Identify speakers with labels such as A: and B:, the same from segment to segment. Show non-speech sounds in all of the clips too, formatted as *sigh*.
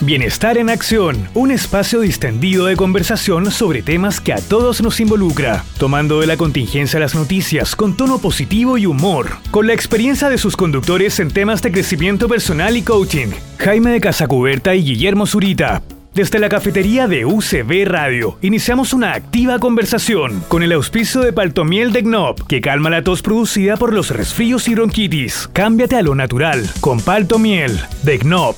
A: Bienestar en Acción, un espacio distendido de conversación sobre temas que a todos nos involucra, tomando de la contingencia las noticias con tono positivo y humor, con la experiencia de sus conductores en temas de crecimiento personal y coaching, Jaime de Casacuberta y Guillermo Zurita. Desde la cafetería de UCB Radio, iniciamos una activa conversación con el auspicio de Paltomiel de Gnob, que calma la tos producida por los resfríos y bronquitis. Cámbiate a lo natural con Paltomiel de Gnob.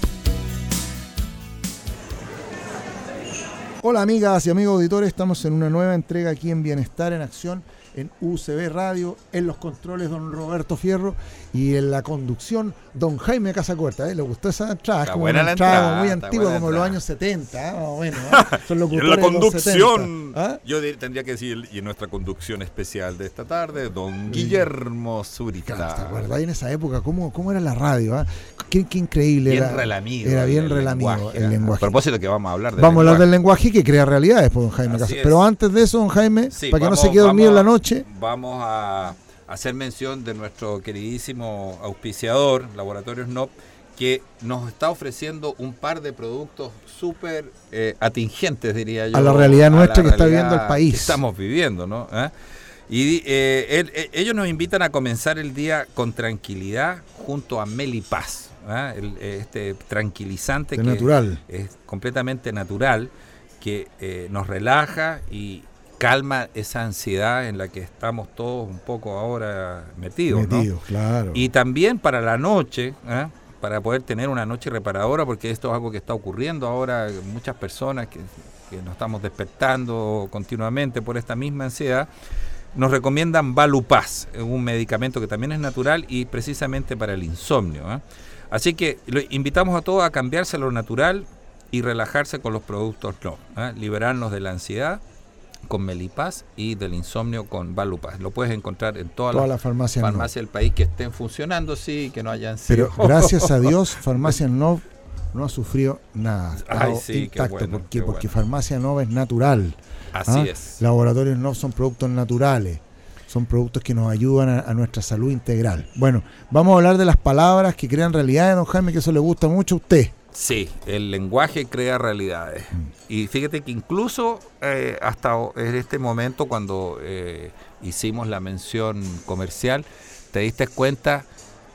B: Hola amigas y amigos auditores, estamos en una nueva entrega aquí en Bienestar en Acción en UCB Radio, en los controles don Roberto Fierro y en la conducción don Jaime Casacuerta. ¿eh? ¿Le gustó esa entrada?
C: Está
B: como
C: buena
B: una
C: la
B: entrada
C: entrada,
B: muy antigua, como los años 70. ¿eh? Más o menos, ¿eh? *laughs* Son
C: Y en la
B: de
C: conducción,
B: 70, ¿ah?
C: yo tendría que decir, y en nuestra conducción especial de esta tarde, don Guillermo
B: Claro, ¿Te
C: Zurita.
B: acuerdas en esa época cómo, cómo era la radio? Qué, qué increíble
C: Bien
B: era.
C: relamido.
B: Era bien
C: el
B: relamido
C: lenguaje,
B: el lenguaje.
C: A propósito que vamos a hablar del
B: Vamos a hablar del
C: lenguaje.
B: que crea realidades, pues, don Jaime
C: Así
B: Casa.
C: es.
B: Pero antes de eso, don Jaime,
C: Sí,
B: para que no
C: vamos-
B: se quede dormido en la
C: vamos
B: noche,
C: Vamos a hacer mención de nuestro queridísimo auspiciador, Laboratorios NOP, que nos está ofreciendo un par de productos súper eh, atingentes, diría yo.
B: A la realidad nuestra que está viviendo el país.
C: que estamos viviendo, ¿no? ¿Eh? Y eh, él- ellos nos invitan a comenzar el día con tranquilidad junto a Melipaz, El- eh, este tranquilizante
B: de
C: que
B: natural.
C: es completamente natural, que eh, nos relaja y calma esa ansiedad en la que estamos todos un poco ahora metidos.
B: claro.
C: Y también para la noche, ¿eh? para poder tener una noche reparadora, porque esto es algo que está ocurriendo ahora, muchas personas que, que nos estamos despertando continuamente por esta misma ansiedad, nos recomiendan Valupaz, un medicamento que también es natural y precisamente para el insomnio. ¿eh? Así que lo invitamos a todos a cambiarse a lo natural y relajarse con los productos no, ¿eh? liberarnos de la ansiedad con Melipaz y del insomnio con Valupaz. Lo puedes encontrar en todas
B: Toda
C: las
B: la farmacia no.
C: farmacias del país que estén funcionando, sí, que no hayan sido.
B: Pero gracias a Dios, *laughs* Farmacia Nov no ha sufrido nada.
C: Ay, sí, qué
B: intacto.
C: bueno,
B: ¿Por qué? Porque
C: bueno.
B: Farmacia Nov es natural.
C: Así
B: ¿ah?
C: es.
B: Laboratorios Nov son productos naturales. Son productos que nos ayudan a, a nuestra salud integral. Bueno, vamos a hablar de las palabras que crean realidades, don Jaime, que eso le gusta mucho a usted.
C: Sí, el lenguaje crea realidades.
B: Mm.
C: Y fíjate que incluso eh, hasta en este momento, cuando eh, hicimos la mención comercial, te diste cuenta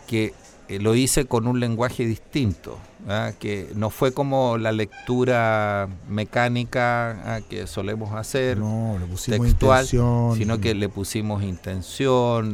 C: que eh, lo hice con un lenguaje distinto, ¿ah? que no fue como la lectura mecánica ah, que solemos hacer.
B: No, le pusimos
C: textual,
B: intención.
C: sino que le pusimos intención,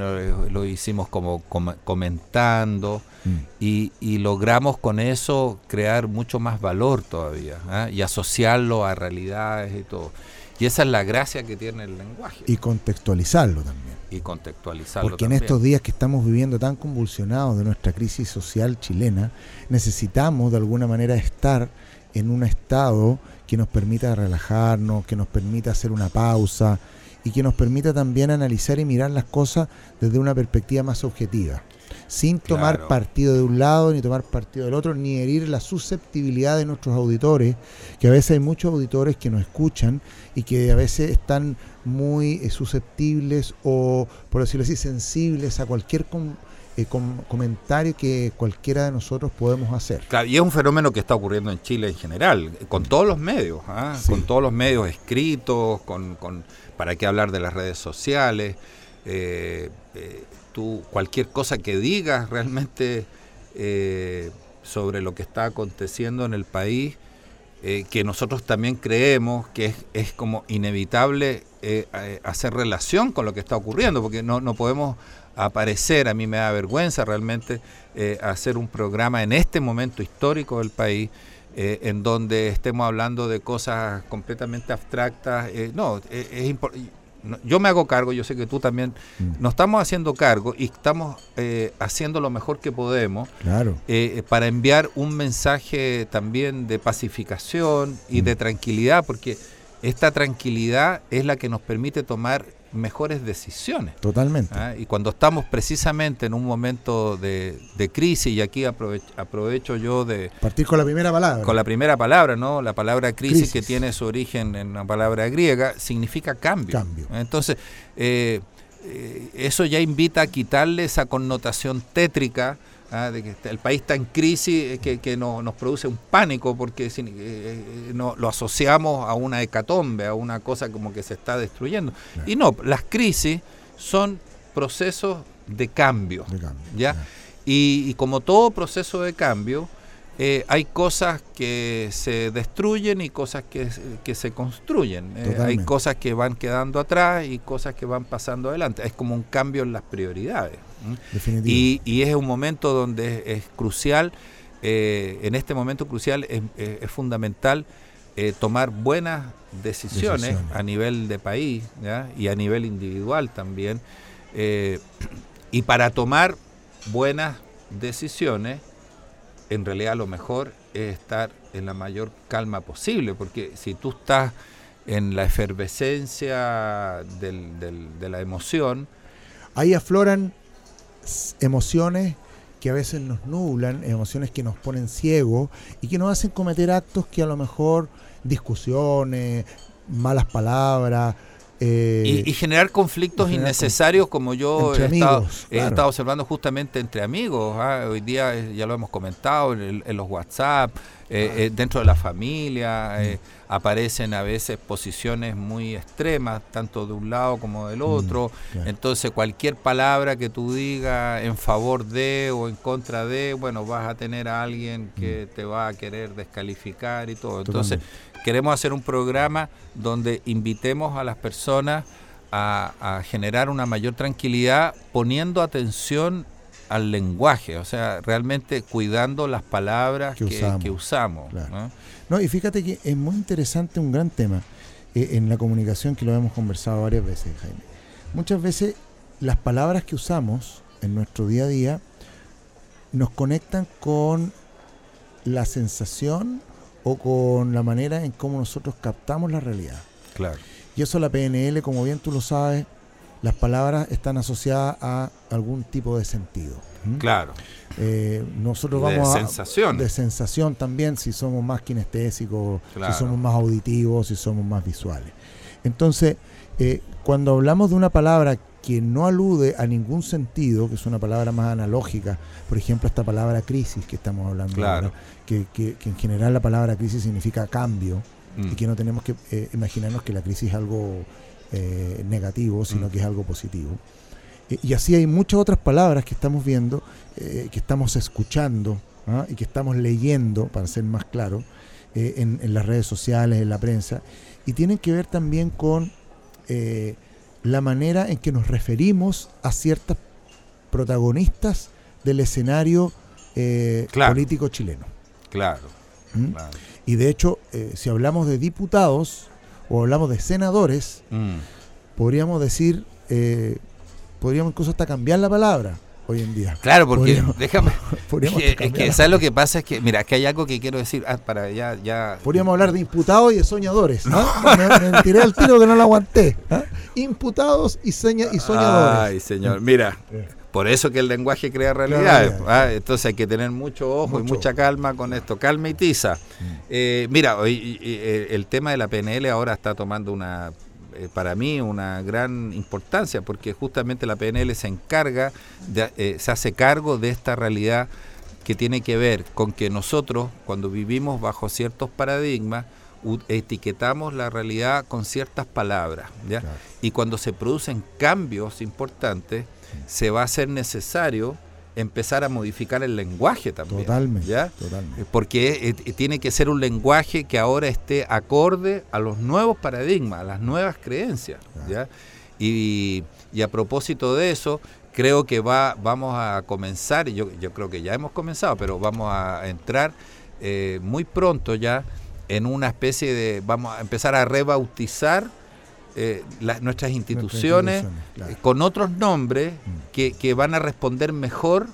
C: lo hicimos como com- comentando
B: Mm.
C: y, y logramos con eso crear mucho más valor todavía ¿ah? y asociarlo a realidades y todo. Y esa es la gracia que tiene el lenguaje
B: Y contextualizarlo también.
C: Y contextualizarlo.
B: Porque en estos días que estamos viviendo tan convulsionados de nuestra crisis social chilena, necesitamos de alguna manera estar en un estado que nos permita relajarnos, que nos permita hacer una pausa y que nos permita también analizar y mirar las cosas desde una perspectiva más objetiva, sin tomar
C: Claro.
B: partido de un lado ni tomar partido del otro, ni herir la susceptibilidad de nuestros auditores, que a veces hay muchos auditores que nos escuchan y que a veces están muy eh, susceptibles o, por decirlo así, sensibles a cualquier com- eh, com- comentario que cualquiera de nosotros podemos hacer.
C: Claro, y es un fenómeno que está ocurriendo en Chile en general, con todos los medios, ¿ah?
B: Sí.
C: con todos los medios escritos, con, con- para qué hablar de las redes sociales. eh, tú, cualquier cosa que digas realmente sobre lo que está aconteciendo en el país, eh, que nosotros también creemos que es, es como inevitable eh, eh, hacer relación con lo que está ocurriendo, porque no, no podemos aparecer, a mí me da vergüenza realmente eh, hacer un programa en este momento histórico del país, en donde estemos hablando de cosas completamente abstractas. no, es impor- no, yo me hago cargo, yo sé que tú también,
B: Mm.
C: nos estamos haciendo cargo y estamos eh, haciendo lo mejor que podemos
B: Claro.
C: eh, para enviar un mensaje también de pacificación y
B: Mm.
C: de tranquilidad, porque esta tranquilidad es la que nos permite tomar mejores decisiones.
B: Totalmente.
C: ¿ah? Y cuando estamos precisamente en un momento de, de crisis, y aquí aprove- aprovecho yo de
B: Partir con la primera palabra.
C: con la primera palabra, ¿no? La palabra crisis, que tiene su origen en una palabra griega, significa cambio.
B: Cambio.
C: Entonces, eh, eh, eso ya invita a quitarle esa connotación tétrica ¿ah? de que el país está en crisis que, que nos produce un pánico porque eh, eh, no, lo asociamos a una hecatombe, a una cosa como que se está destruyendo. Y no, las crisis son procesos de cambio. ¿ya? Y, como todo proceso de cambio, eh, hay cosas que se destruyen y cosas que, se construyen. hay cosas que van quedando atrás y cosas que van pasando adelante. Es como un cambio en las prioridades. Y, y, es un momento donde es, crucial, eh, en este momento crucial es, fundamental eh, tomar buenas decisiones, a nivel de país y a nivel individual también. Eh, y para tomar buenas decisiones, en realidad lo mejor es estar en la mayor calma posible, porque si tú estás en la efervescencia de la emoción,
B: ahí afloran emociones que a veces nos nublan, emociones que nos ponen ciegos y que nos hacen cometer actos que a lo mejor discusiones, malas palabras,
C: eh, y, generar conflictos innecesarios como yo he, estado, observando justamente entre amigos. ¿ah? Hoy día eh, ya lo hemos comentado en, los WhatsApp, eh, dentro de la familia mm. aparecen a veces posiciones muy extremas, tanto de un lado como del mm, otro. Entonces cualquier palabra que tú digas en favor de o en contra de, bueno, vas a tener a alguien que mm. te va a querer descalificar y todo. Entonces queremos hacer un programa donde invitemos a las personas a, generar una mayor tranquilidad poniendo atención al lenguaje, o sea, realmente cuidando las palabras que, usamos.
B: ¿no? y fíjate que es muy interesante un gran tema eh, en la comunicación que lo hemos conversado varias veces, Jaime. Muchas veces las palabras que usamos en nuestro día a día nos conectan con la sensación o con la manera en cómo nosotros captamos la realidad.
C: Claro.
B: Y eso la PNL, como bien tú lo sabes, las palabras están asociadas a algún tipo de sentido.
C: Claro.
B: Eh, nosotros vamos de sensación. de sensación también, si somos más kinestésicos, si somos más auditivos, si somos más visuales. Entonces, eh, cuando hablamos de una palabra que no alude a ningún sentido, que es una palabra más analógica, por ejemplo, esta palabra crisis que estamos hablando ahora, que, en general la palabra crisis significa cambio, y mm. que no tenemos que eh, imaginarnos que la crisis es algo eh, negativo, sino mm. que es algo positivo. y así hay muchas otras palabras que estamos viendo, eh, que estamos escuchando ¿ah? y que estamos leyendo, para ser más claro, en, en, las redes sociales, en la prensa, y tienen que ver también con la manera en que nos referimos a ciertas protagonistas del escenario eh, político chileno.
C: Claro.
B: ¿Mm? Y de hecho, eh, si hablamos de diputados o hablamos de senadores, mm. podríamos decir, eh, podríamos incluso hasta cambiar la palabra hoy en día.
C: Claro, porque déjame. *laughs* es que, ¿sabes lo que pasa? Es que, mira, que hay algo que quiero decir. Ah, para ya, ya.
B: Podríamos hablar de imputados y de soñadores. ¿no? me, tiré el tiro que no lo aguanté. ¿ah? Imputados y, y soñadores.
C: Ay, señor. Mira. Por eso que el lenguaje crea realidad. ¿ah? Entonces hay que tener mucho ojo y mucha calma con esto. Calma y tiza. Mm. Eh, mira, hoy, el tema de la PNL ahora está tomando una eh, para mí una gran importancia porque justamente la PNL se encarga, eh, se hace cargo de esta realidad que tiene que ver con que nosotros cuando vivimos bajo ciertos paradigmas etiquetamos la realidad con ciertas palabras y cuando se producen cambios importantes se va a hacer necesario empezar a modificar el lenguaje también.
B: Totalmente.
C: ¿ya?
B: totalmente.
C: Porque eh, eh, tiene que ser un lenguaje que ahora esté acorde a los nuevos paradigmas, a las nuevas creencias. ¿ya? Y, a propósito de eso, creo que va, vamos a comenzar, y yo, yo creo que ya hemos comenzado, pero vamos a entrar eh, muy pronto ya en una especie de, vamos a empezar a rebautizar eh, nuestras instituciones, eh, con otros nombres mm. que, van a responder mejor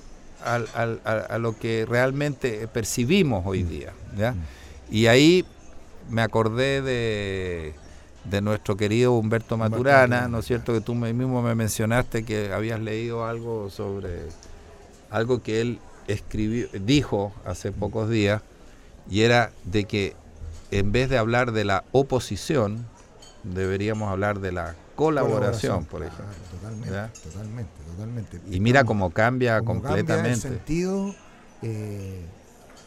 C: a, lo que realmente percibimos hoy mm. día. Mm. Y ahí me acordé de, de nuestro querido Humberto Maturana, ¿no es cierto? Que tú mismo me mencionaste que habías leído algo sobre algo que él escribió, dijo hace pocos días, y era de que en vez de hablar de la oposición, deberíamos hablar de la colaboración, por ejemplo.
B: totalmente, totalmente, totalmente.
C: Y mira cómo cambia completamente.
B: Cambia el sentido, eh,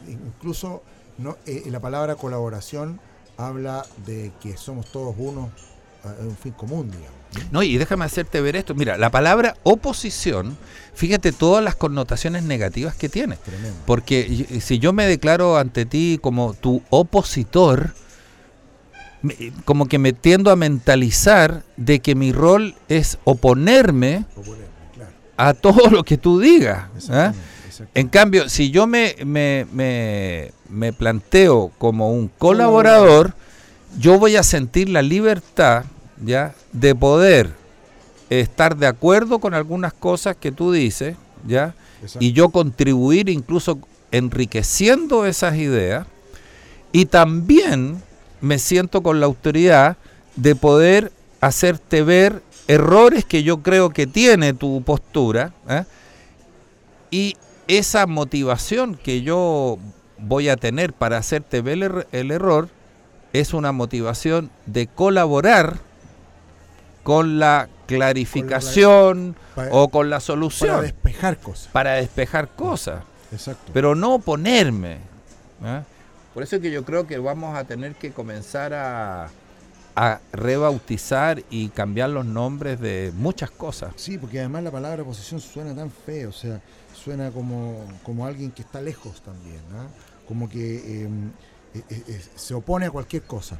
B: incluso no, eh, la palabra colaboración habla de que somos todos uno en un fin común, digamos.
C: No, y déjame hacerte ver esto. Mira, la palabra oposición, fíjate todas las connotaciones negativas que tiene. Tremendo. Porque si yo me declaro ante ti como tu opositor, como que me tiendo a mentalizar de que mi rol es oponerme, a todo lo que tú digas. ¿ah? En cambio, si yo me, me, me, planteo como un colaborador, yo voy a sentir la libertad ¿ya? de poder estar de acuerdo con algunas cosas que tú dices, ¿ya? y yo contribuir incluso enriqueciendo esas ideas, y también me siento con la autoridad de poder hacerte ver errores que yo creo que tiene tu postura ¿eh? y esa motivación que yo voy a tener para hacerte ver el, error es una motivación de colaborar con la clarificación o con la solución. Para
B: despejar cosas.
C: Para despejar cosas. Exacto. Pero no oponerme. ¿eh? Por eso es que yo creo que vamos a tener que comenzar a, rebautizar y cambiar los nombres de muchas cosas.
B: Sí, porque además la palabra oposición suena tan feo, o sea, suena como, como alguien que está lejos también, ¿no? como que em, e, e, e, se opone a cualquier cosa.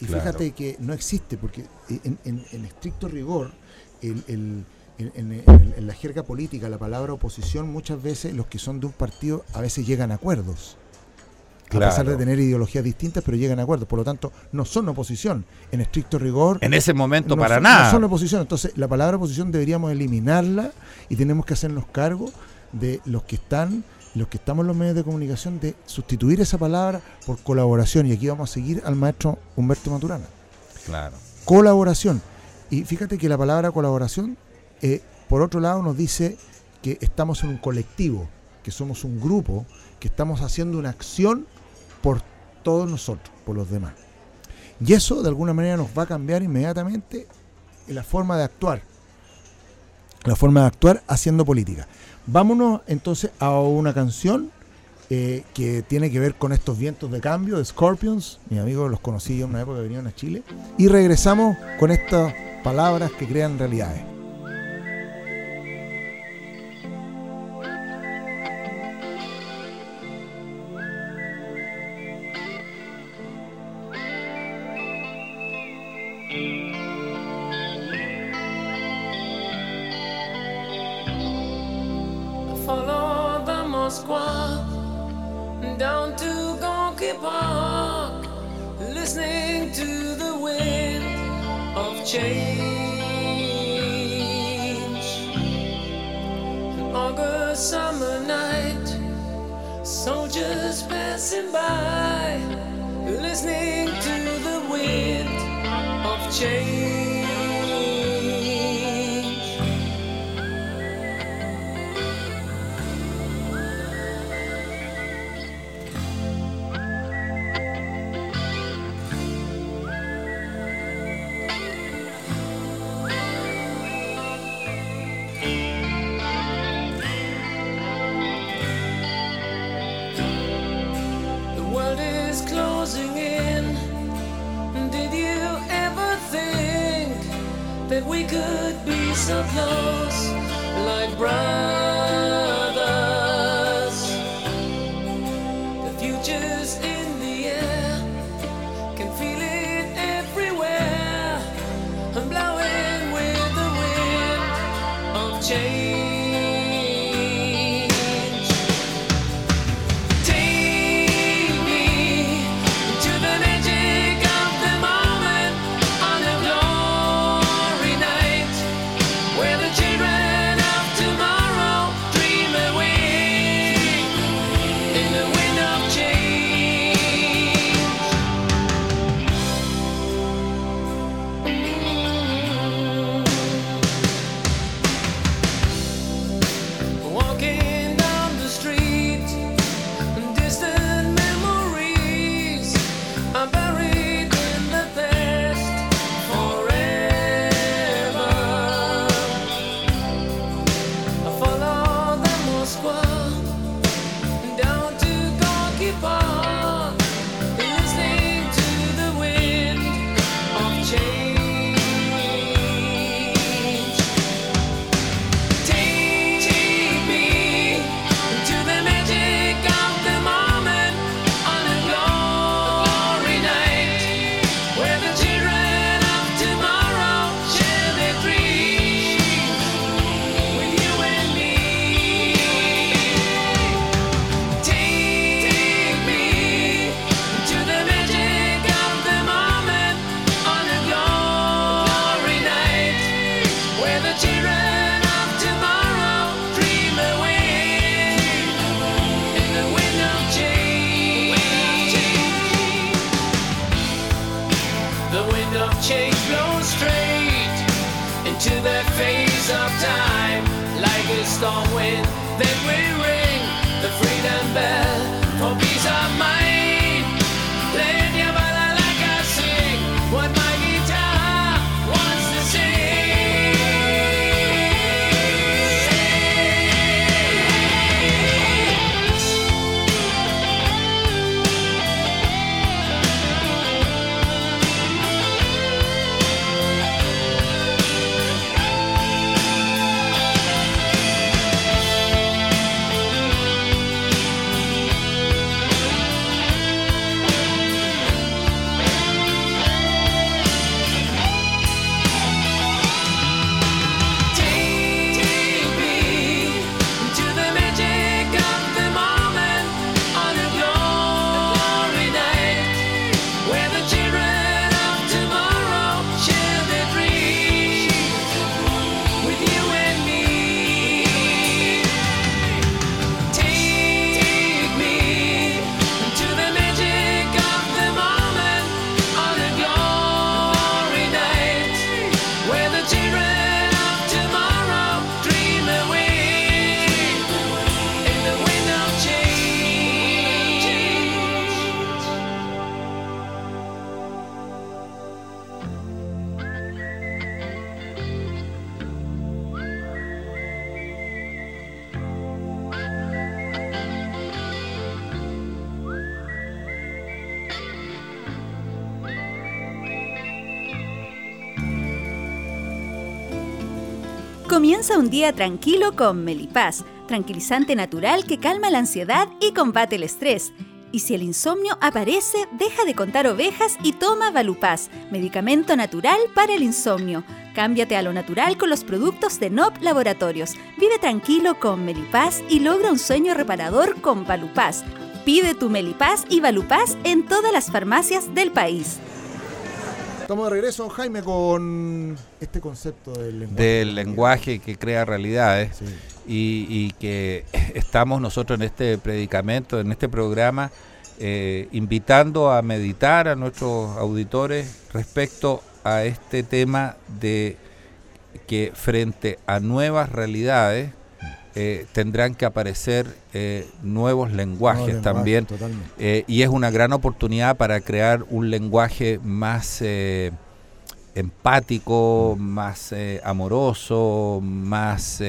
B: Y fíjate que no existe, porque en, estricto rigor, en, la jerga política, la palabra oposición, muchas veces los que son de un partido a veces llegan a acuerdos a pesar de tener ideologías distintas, pero llegan a acuerdos. Por lo tanto, no son oposición. En estricto rigor.
C: En ese momento, para nada.
B: No son oposición. Entonces, la palabra oposición deberíamos eliminarla y tenemos que hacernos cargo de los que están, los que estamos en los medios de comunicación, de sustituir esa palabra por colaboración. Y aquí vamos a seguir al maestro Humberto Maturana.
C: Claro.
B: Colaboración. Y fíjate que la palabra colaboración, eh, por otro lado, nos dice que estamos en un colectivo, que somos un grupo, que estamos haciendo una acción por todos nosotros, por los demás. Y eso de alguna manera nos va a cambiar inmediatamente la forma de actuar. La forma de actuar haciendo política. Vámonos entonces a una canción eh, que tiene que ver con estos vientos de cambio de Scorpions. Mis amigos los conocí yo en una época que venían a Chile. Y regresamos con estas palabras que crean realidades.
D: Comienza un día tranquilo con Melipaz, tranquilizante natural que calma la ansiedad y combate el estrés. Y si el insomnio aparece, deja de contar ovejas y toma Valupaz, medicamento natural para el insomnio. Cámbiate a lo natural con los productos de NOP Laboratorios. Vive tranquilo con Melipaz y logra un sueño reparador con Valupaz. Pide tu Melipaz y Valupaz en todas las farmacias del país.
B: Estamos de regreso, Jaime, con este concepto del lenguaje.
C: Del lenguaje que crea realidades
B: Sí.
C: y, y que *laughs* estamos nosotros en este predicamento, en este programa, eh, invitando a meditar a nuestros auditores respecto a este tema de que frente a nuevas realidades eh, tendrán que aparecer eh, nuevos lenguajes también
B: Totalmente.
C: eh, y es una gran oportunidad para crear un lenguaje más empático, más amoroso, más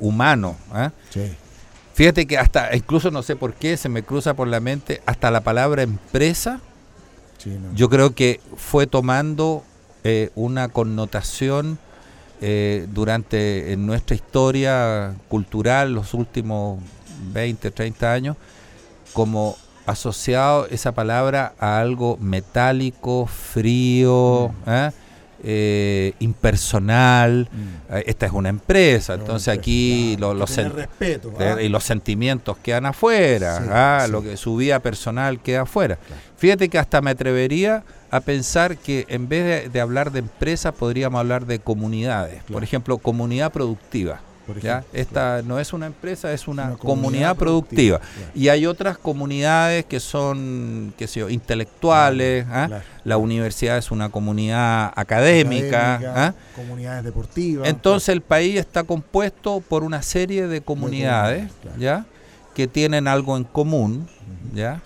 C: humano. ¿ah?
B: Sí.
C: Fíjate que hasta, incluso no sé por qué, se me cruza por la mente, hasta la palabra empresa,
B: sí, no.
C: yo creo que fue tomando una connotación eh, durante en nuestra historia cultural, los últimos 20, 30 años, como asociado esa palabra a algo metálico, frío, ¿eh? Eh, impersonal.
B: Mm.
C: Eh, Esta es una empresa, entonces aquí lo- los,
B: respeto. ¿ah?
C: y los sentimientos quedan afuera,
B: Sí,
C: ah,
B: sí.
C: lo que su vida personal queda afuera.
B: Claro.
C: Fíjate que hasta me atrevería a pensar que en vez de, de hablar de empresas podríamos hablar de comunidades. Por ejemplo, comunidad productiva.
B: Por
C: ¿ya?
B: ejemplo,
C: Esta no es una empresa, es una,
B: Una
C: comunidad,
B: comunidad
C: productiva.
B: productiva, claro.
C: Y hay otras comunidades que son, qué sé yo, intelectuales. ¿ah?
B: Claro.
C: La universidad es una comunidad académica.
B: Académica,
C: ¿ah?
B: comunidades deportivas.
C: Entonces el país está compuesto por una serie de comunidades. ¿ya? Que tienen algo en común, ¿ya?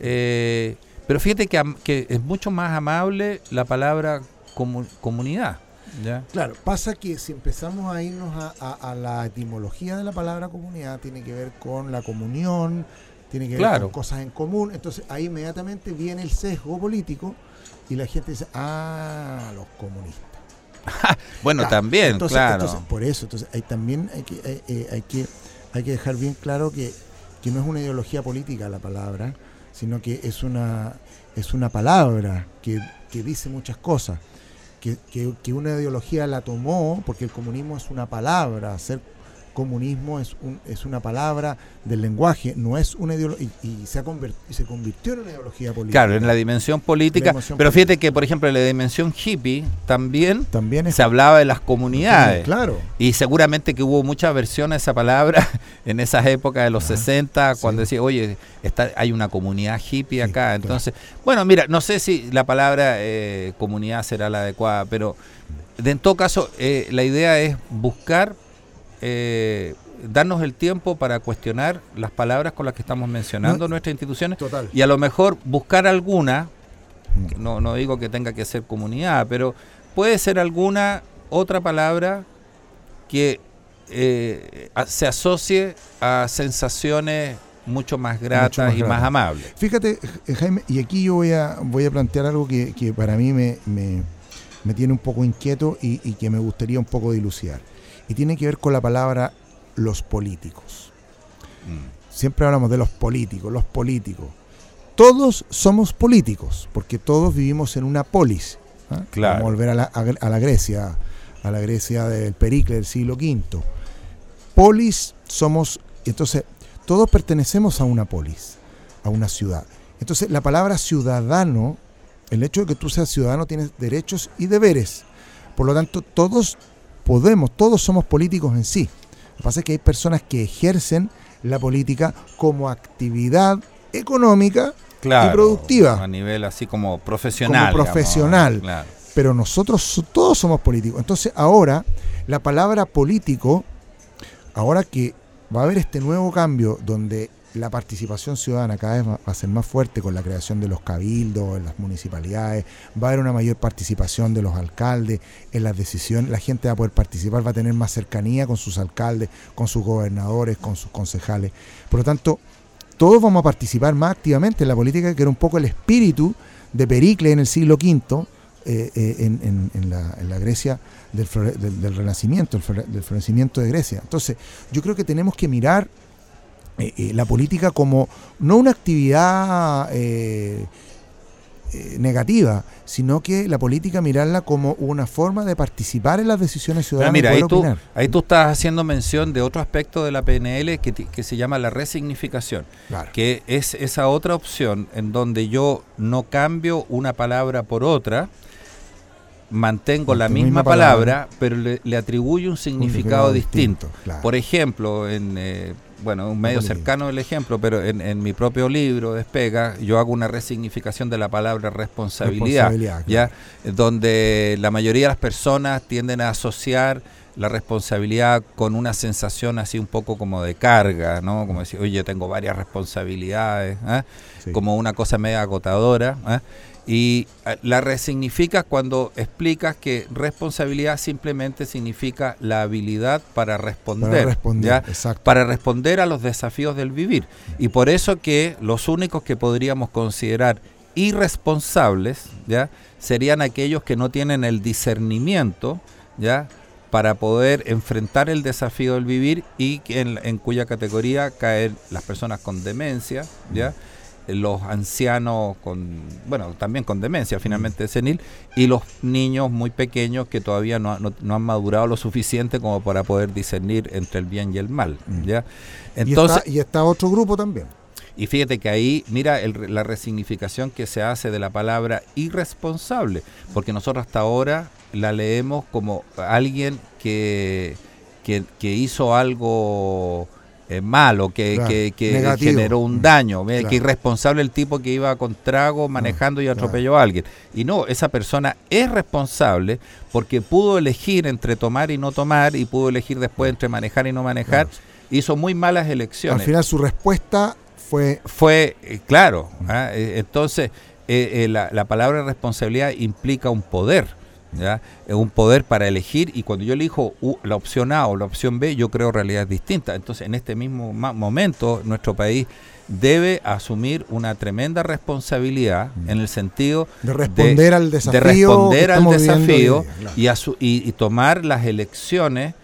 C: Eh, pero fíjate que, que es mucho más amable la palabra comu- comunidad,
B: Claro, pasa que si empezamos a irnos a, a- a la etimología de la palabra comunidad, tiene que ver con la comunión, tiene que ver con cosas en común. Entonces ahí inmediatamente viene el sesgo político y la gente dice, ah, los comunistas. *laughs*
C: Bueno,
B: Claro,
C: también,
B: entonces,
C: claro.
B: entonces, por eso, entonces hay también hay que, hay, eh, hay que, hay que dejar bien claro que, que no es una ideología política la palabra, sino que es una, es una palabra que, que dice muchas cosas. Que, que, que una ideología la tomó, porque el comunismo es una palabra, ser comunismo es, un, es una palabra del lenguaje, no es una ideología, y, y se, ha y se convirtió en una ideología política.
C: Claro, en la dimensión política.
B: La dimensión
C: pero fíjate que, por ejemplo, en la dimensión hippie también
B: También es
C: se hablaba de las comunidades.
B: Claro.
C: Y seguramente que hubo mucha versión a esa palabra *laughs* en esas épocas de los
B: Ajá,
C: 60,
B: sí.
C: cuando decía, oye, está, hay una comunidad hippie
B: Sí,
C: acá.
B: claro.
C: Entonces, bueno, mira, no sé si la palabra eh, comunidad será la adecuada, pero de, en todo caso, eh, la idea es buscar eh, darnos el tiempo para cuestionar las palabras con las que estamos mencionando
B: No,
C: nuestras instituciones
B: Total.
C: y a lo mejor buscar alguna, no, no digo que tenga que ser comunidad, pero puede ser alguna otra palabra que eh, se asocie a sensaciones mucho más gratas
B: más
C: y más amables.
B: Fíjate, eh, Jaime, y aquí yo voy a, voy a plantear algo que, que para mí me, me- me tiene un poco inquieto y, y que me gustaría un poco dilucidar. Y tiene que ver con la palabra los políticos.
C: Mm.
B: Siempre hablamos de los políticos, los políticos. Todos somos políticos, porque todos vivimos en una polis. ¿ah?
C: Claro.
B: Vamos a volver a la, a la Grecia, a la Grecia del Pericle del siglo V. Polis somos, entonces, todos pertenecemos a una polis, a una ciudad. Entonces, la palabra ciudadano, el hecho de que tú seas ciudadano tienes derechos y deberes. Por lo tanto, todos podemos, todos somos políticos en sí. Lo que pasa es que hay personas que ejercen la política como actividad económica,
C: Claro,
B: productiva.
C: A nivel así como profesional.
B: Como
C: digamos,
B: profesional.
C: claro.
B: pero nosotros so- todos somos políticos. Entonces ahora la palabra político, ahora que va a haber este nuevo cambio donde la participación ciudadana cada vez va a ser más fuerte con la creación de los cabildos, en las municipalidades, va a haber una mayor participación de los alcaldes en las decisiones, la gente va a poder participar, va a tener más cercanía con sus alcaldes, con sus gobernadores, con sus concejales. Por lo tanto, todos vamos a participar más activamente en la política, que era un poco el espíritu de Pericles en el siglo V, eh, eh, en, en- en la, en la Grecia del, del- del Renacimiento, el del florecimiento de Grecia. Entonces, yo creo que tenemos que mirar eh, eh, la política como no una actividad eh, eh, negativa, sino que la política mirarla como una forma de participar en las decisiones
C: Pero
B: ciudadanas
C: mira,
B: y
C: ahí tú, ahí tú estás haciendo mención de otro aspecto de la PNL que, que se llama la resignificación,
B: Claro.
C: que es esa otra opción en donde yo no cambio una palabra por otra, mantengo la misma
B: misma palabra,
C: palabra, pero le, le atribuyo un
B: Un
C: significado distinto.
B: claro.
C: Por ejemplo, en eh, bueno, un medio cercano del ejemplo, pero en, en mi propio libro, Despega, yo hago una resignificación de la palabra responsabilidad,
B: Responsabilidad,
C: ¿ya? donde la mayoría de las personas tienden a asociar la responsabilidad con una sensación así un poco como de carga, ¿no? Como decir, oye, yo tengo varias responsabilidades, ¿ah?
B: Sí.
C: como una cosa media agotadora. ¿ah? Y eh, la resignificas cuando explicas que responsabilidad simplemente significa la habilidad para responder.
B: Para responder,
C: para responder a los desafíos del vivir. Y por eso que los únicos que podríamos considerar irresponsables, ¿ya? serían aquellos que no tienen el discernimiento, ¿ya? para poder enfrentar el desafío del vivir y en, en cuya categoría caen las personas con demencia, ¿ya? Los ancianos con, bueno, también con demencia finalmente senil, y los niños muy pequeños que todavía no, no- no han madurado lo suficiente como para poder discernir entre el bien y el mal.
B: Mm.
C: ¿ya?
B: y,
C: Entonces,
B: está, y está otro grupo también.
C: y fíjate que ahí, mira el- la resignificación que se hace de la palabra irresponsable, porque nosotros hasta ahora la leemos como alguien que, que, que hizo algo eh, malo, que,
B: Claro,
C: que- que generó un
B: Mm,
C: daño, eh,
B: claro.
C: que irresponsable el tipo que iba con trago manejando y atropelló a alguien. Y no, esa persona es responsable porque pudo elegir entre tomar y no tomar y pudo elegir después entre manejar y no manejar. Hizo muy malas elecciones
B: Al final su respuesta fue
C: fue eh, claro. ¿ah? Eh, Entonces, eh, la, la palabra responsabilidad implica un poder. ¿Ya? Eh, Un poder para elegir y cuando yo elijo la opción A o la opción B, yo creo realidades distintas. Entonces, en este mismo momento, nuestro país debe asumir una tremenda responsabilidad en el sentido
B: de responder al
C: de
B: desafío.
C: responder
B: que
C: al
B: estamos viviendo
C: desafío
B: hoy día, claro.
C: y, asu- y- y tomar las elecciones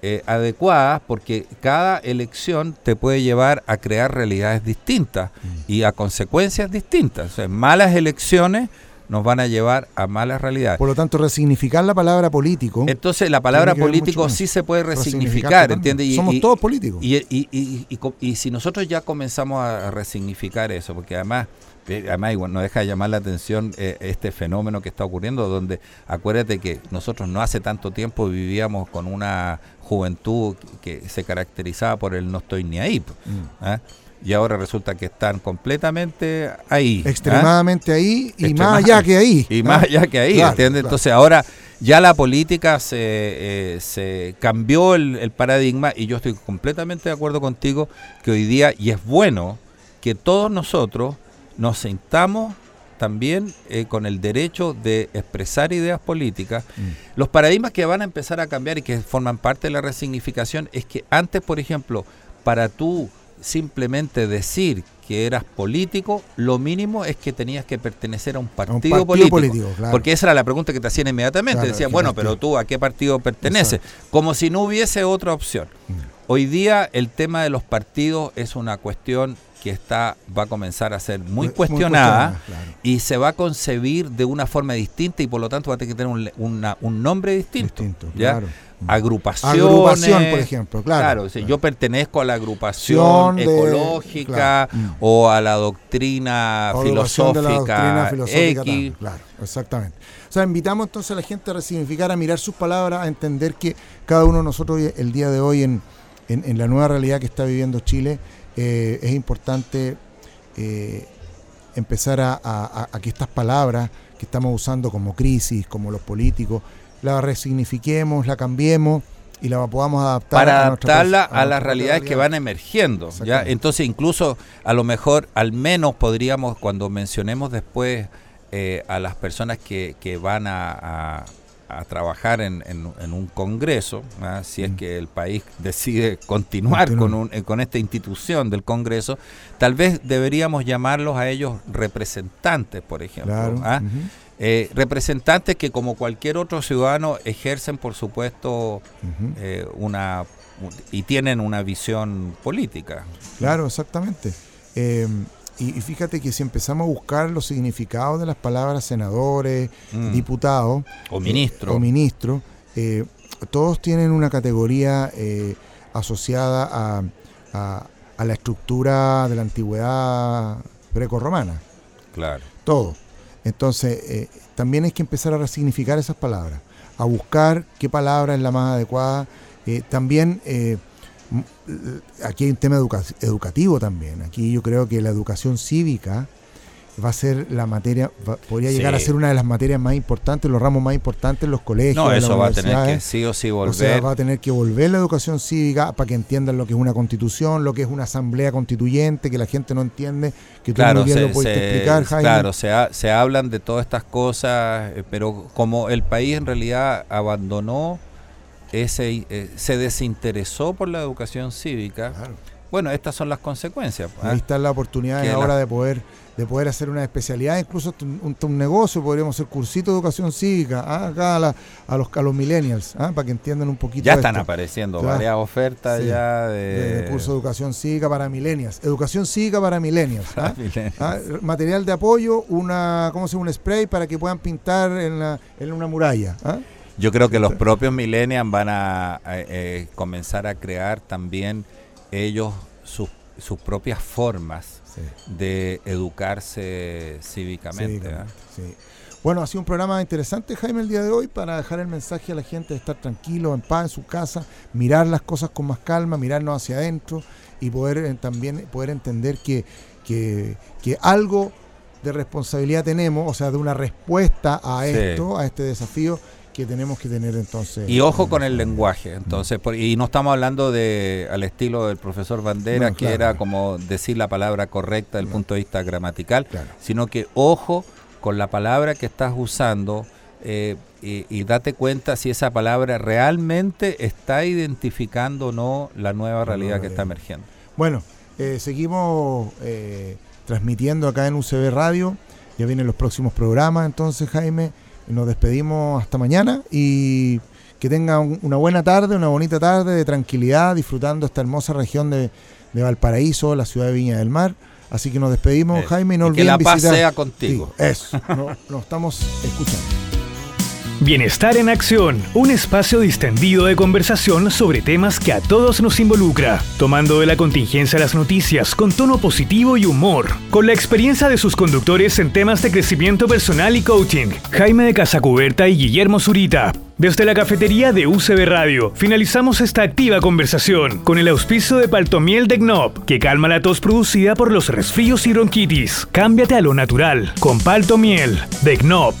C: eh, adecuadas porque cada elección te puede llevar a crear realidades distintas
B: Mm.
C: y a consecuencias distintas. O sea, malas elecciones nos van a llevar a malas realidades.
B: Por lo tanto, resignificar la palabra político.
C: Entonces la palabra político sí se puede
B: resignificar.
C: ¿entiendes?
B: Somos
C: y-
B: todos políticos.
C: y, y- y- y co- y si nosotros ya comenzamos a, resignificar eso, porque además, eh, además igual no deja de llamar la atención eh, este fenómeno que está ocurriendo, donde acuérdate que nosotros no hace tanto tiempo vivíamos con una juventud que, se caracterizaba por el no estoy ni ahí. po,
B: Mm.
C: ¿ah? Y ahora resulta que están completamente ahí. ¿ah?
B: Extremadamente ahí y más allá que ahí. *laughs*
C: Y
B: ¿ah?
C: más allá que ahí,
B: Claro,
C: ¿entiendes?
B: claro.
C: Entonces ahora ya la política se, eh, se cambió el, el paradigma y yo estoy completamente de acuerdo contigo que hoy día, y es bueno, que todos nosotros nos sintamos también eh, con el derecho de expresar ideas políticas. Los paradigmas que van a empezar a cambiar y que forman parte de la resignificación es que antes, por ejemplo, para tú simplemente decir que eras político, lo mínimo es que tenías que pertenecer a un partido,
B: partido
C: político.
B: político, claro.
C: Porque esa era la pregunta que te hacían inmediatamente.
B: Claro,
C: Decían,
B: ¿qué
C: bueno,
B: partido?
C: pero tú a qué partido perteneces. Como si no hubiese otra opción.
B: Mm.
C: Hoy día el tema de los partidos es una cuestión que está va a comenzar a ser muy
B: Muy- muy
C: cuestionada
B: claro.
C: y se va a concebir de una forma distinta y por lo tanto va a tener que tener un, una- un nombre distinto.
B: Distinto,
C: ¿ya? Agrupaciones.
B: Agrupación, por ejemplo, claro. Claro.
C: yo pertenezco a la agrupación
B: De-
C: ecológica
B: claro. Mm.
C: o a la doctrina
B: O de la
C: filosófica,
B: doctrina filosófica
C: X.
B: también, claro, exactamente. O sea, invitamos entonces a la gente a resignificar, a mirar sus palabras, a entender que cada uno de nosotros el día de hoy en, en- en la nueva realidad que está viviendo Chile eh, es importante eh, empezar a- a que estas palabras que estamos usando como crisis, como los políticos, la resignifiquemos, la cambiemos y la podamos adaptar
C: para
B: a
C: adaptarla a, las realidades que van emergiendo. ¿ya? Entonces, incluso a lo mejor, al menos podríamos, cuando mencionemos después eh, a las personas que, que van a, a- a trabajar en, en- en un congreso, ¿ah? si es
B: Mm.
C: que el país decide continuar
B: Continúa.
C: con, un- eh, con esta institución del congreso, tal vez deberíamos llamarlos a ellos representantes, por ejemplo.
B: Claro.
C: ¿ah? Eh, representantes que como cualquier otro ciudadano ejercen, por supuesto, eh, una y tienen una visión política.
B: Claro, exactamente. Eh, y, y fíjate que si empezamos a buscar los significados de las palabras senadores,
C: Mm.
B: diputados
C: O ministro.
B: eh, o ministros, eh, todos tienen una categoría asociada a, a- a la estructura de la antigüedad grecorromana.
C: Claro.
B: Todo. Entonces, eh, también hay que empezar a resignificar esas palabras, a buscar qué palabra es la más adecuada. Eh, también, eh, aquí hay un tema educa- educativo también. Aquí yo creo que la educación cívica va a ser la materia, va- podría llegar a ser una de las materias más importantes, los ramos más importantes en los colegios.
C: No, eso va a tener que sí o sí
B: O
C: volver.
B: sea, va a tener que volver la educación cívica para que entiendan lo que es una constitución, lo que es una asamblea constituyente, que la gente no entiende, que tú
C: Claro, se,
B: lo
C: se-
B: explicar, Jaime.
C: claro se, ha- se hablan de todas estas cosas, eh, pero como el país en realidad abandonó ese, eh, se desinteresó por la educación cívica,
B: Claro.
C: Bueno, estas son las consecuencias. ¿ah?
B: Ahí está la oportunidad ahora
C: la-
B: de poder de poder hacer una especialidad, incluso un, negocio, podríamos hacer cursito de educación cívica, ¿ah? acá a, la- a los, a los millennials, ¿ah? para que entiendan un poquito
C: Ya están
B: esto,
C: apareciendo
B: Claro.
C: varias ofertas
B: Sí.
C: ya
B: de,
C: de,
B: de curso de educación cívica para millennials. Educación cívica para millennials. ¿ah? *laughs*
C: Millennials.
B: Ah, Material de apoyo, una, ¿cómo se llama? Un spray para que puedan pintar en, la, en una muralla.
C: Yo creo que los propios millennials van a, a, eh, comenzar a crear también ellos sus, sus propias formas de educarse cívicamente.
B: Cívicamente, sí. Bueno, ha sido un programa interesante, Jaime, el día de hoy, para dejar el mensaje a la gente de estar tranquilo, en paz, en su casa, mirar las cosas con más calma, mirarnos hacia adentro y poder eh, también poder entender que, que, que algo de responsabilidad tenemos, o sea, de una respuesta a
C: Sí.
B: esto, a este desafío que tenemos que tener entonces.
C: Y ojo con el lenguaje, entonces, por- y no estamos hablando de al estilo del profesor Bandera,
B: No,
C: que
B: claro.
C: era como decir la palabra correcta desde el punto de vista gramatical,
B: Claro.
C: sino que ojo con la palabra que estás usando eh, y, y date cuenta si esa palabra realmente está identificando o no la nueva realidad que está emergiendo.
B: Bueno, eh, seguimos eh, transmitiendo acá en UCB Radio. Ya vienen los próximos programas, entonces Jaime, nos despedimos hasta mañana y que tengan una buena tarde, una bonita tarde de tranquilidad, disfrutando esta hermosa región de, de Valparaíso, la ciudad de Viña del Mar. Así que nos despedimos,
C: Eso.
B: Jaime, y no
C: Y que la paz
B: visitar.
C: sea contigo.
B: Sí, eso, *laughs* no- nos estamos escuchando.
A: Bienestar en Acción, un espacio distendido de conversación sobre temas que a todos nos involucra, tomando de la contingencia las noticias con tono positivo y humor, con la experiencia de sus conductores en temas de crecimiento personal y coaching, Jaime de Casacuberta y Guillermo Zurita. Desde la cafetería de UCB Radio, finalizamos esta activa conversación con el auspicio de Paltomiel de Gnop, que calma la tos producida por los resfríos y bronquitis. Cámbiate a lo natural con Paltomiel de Gnop.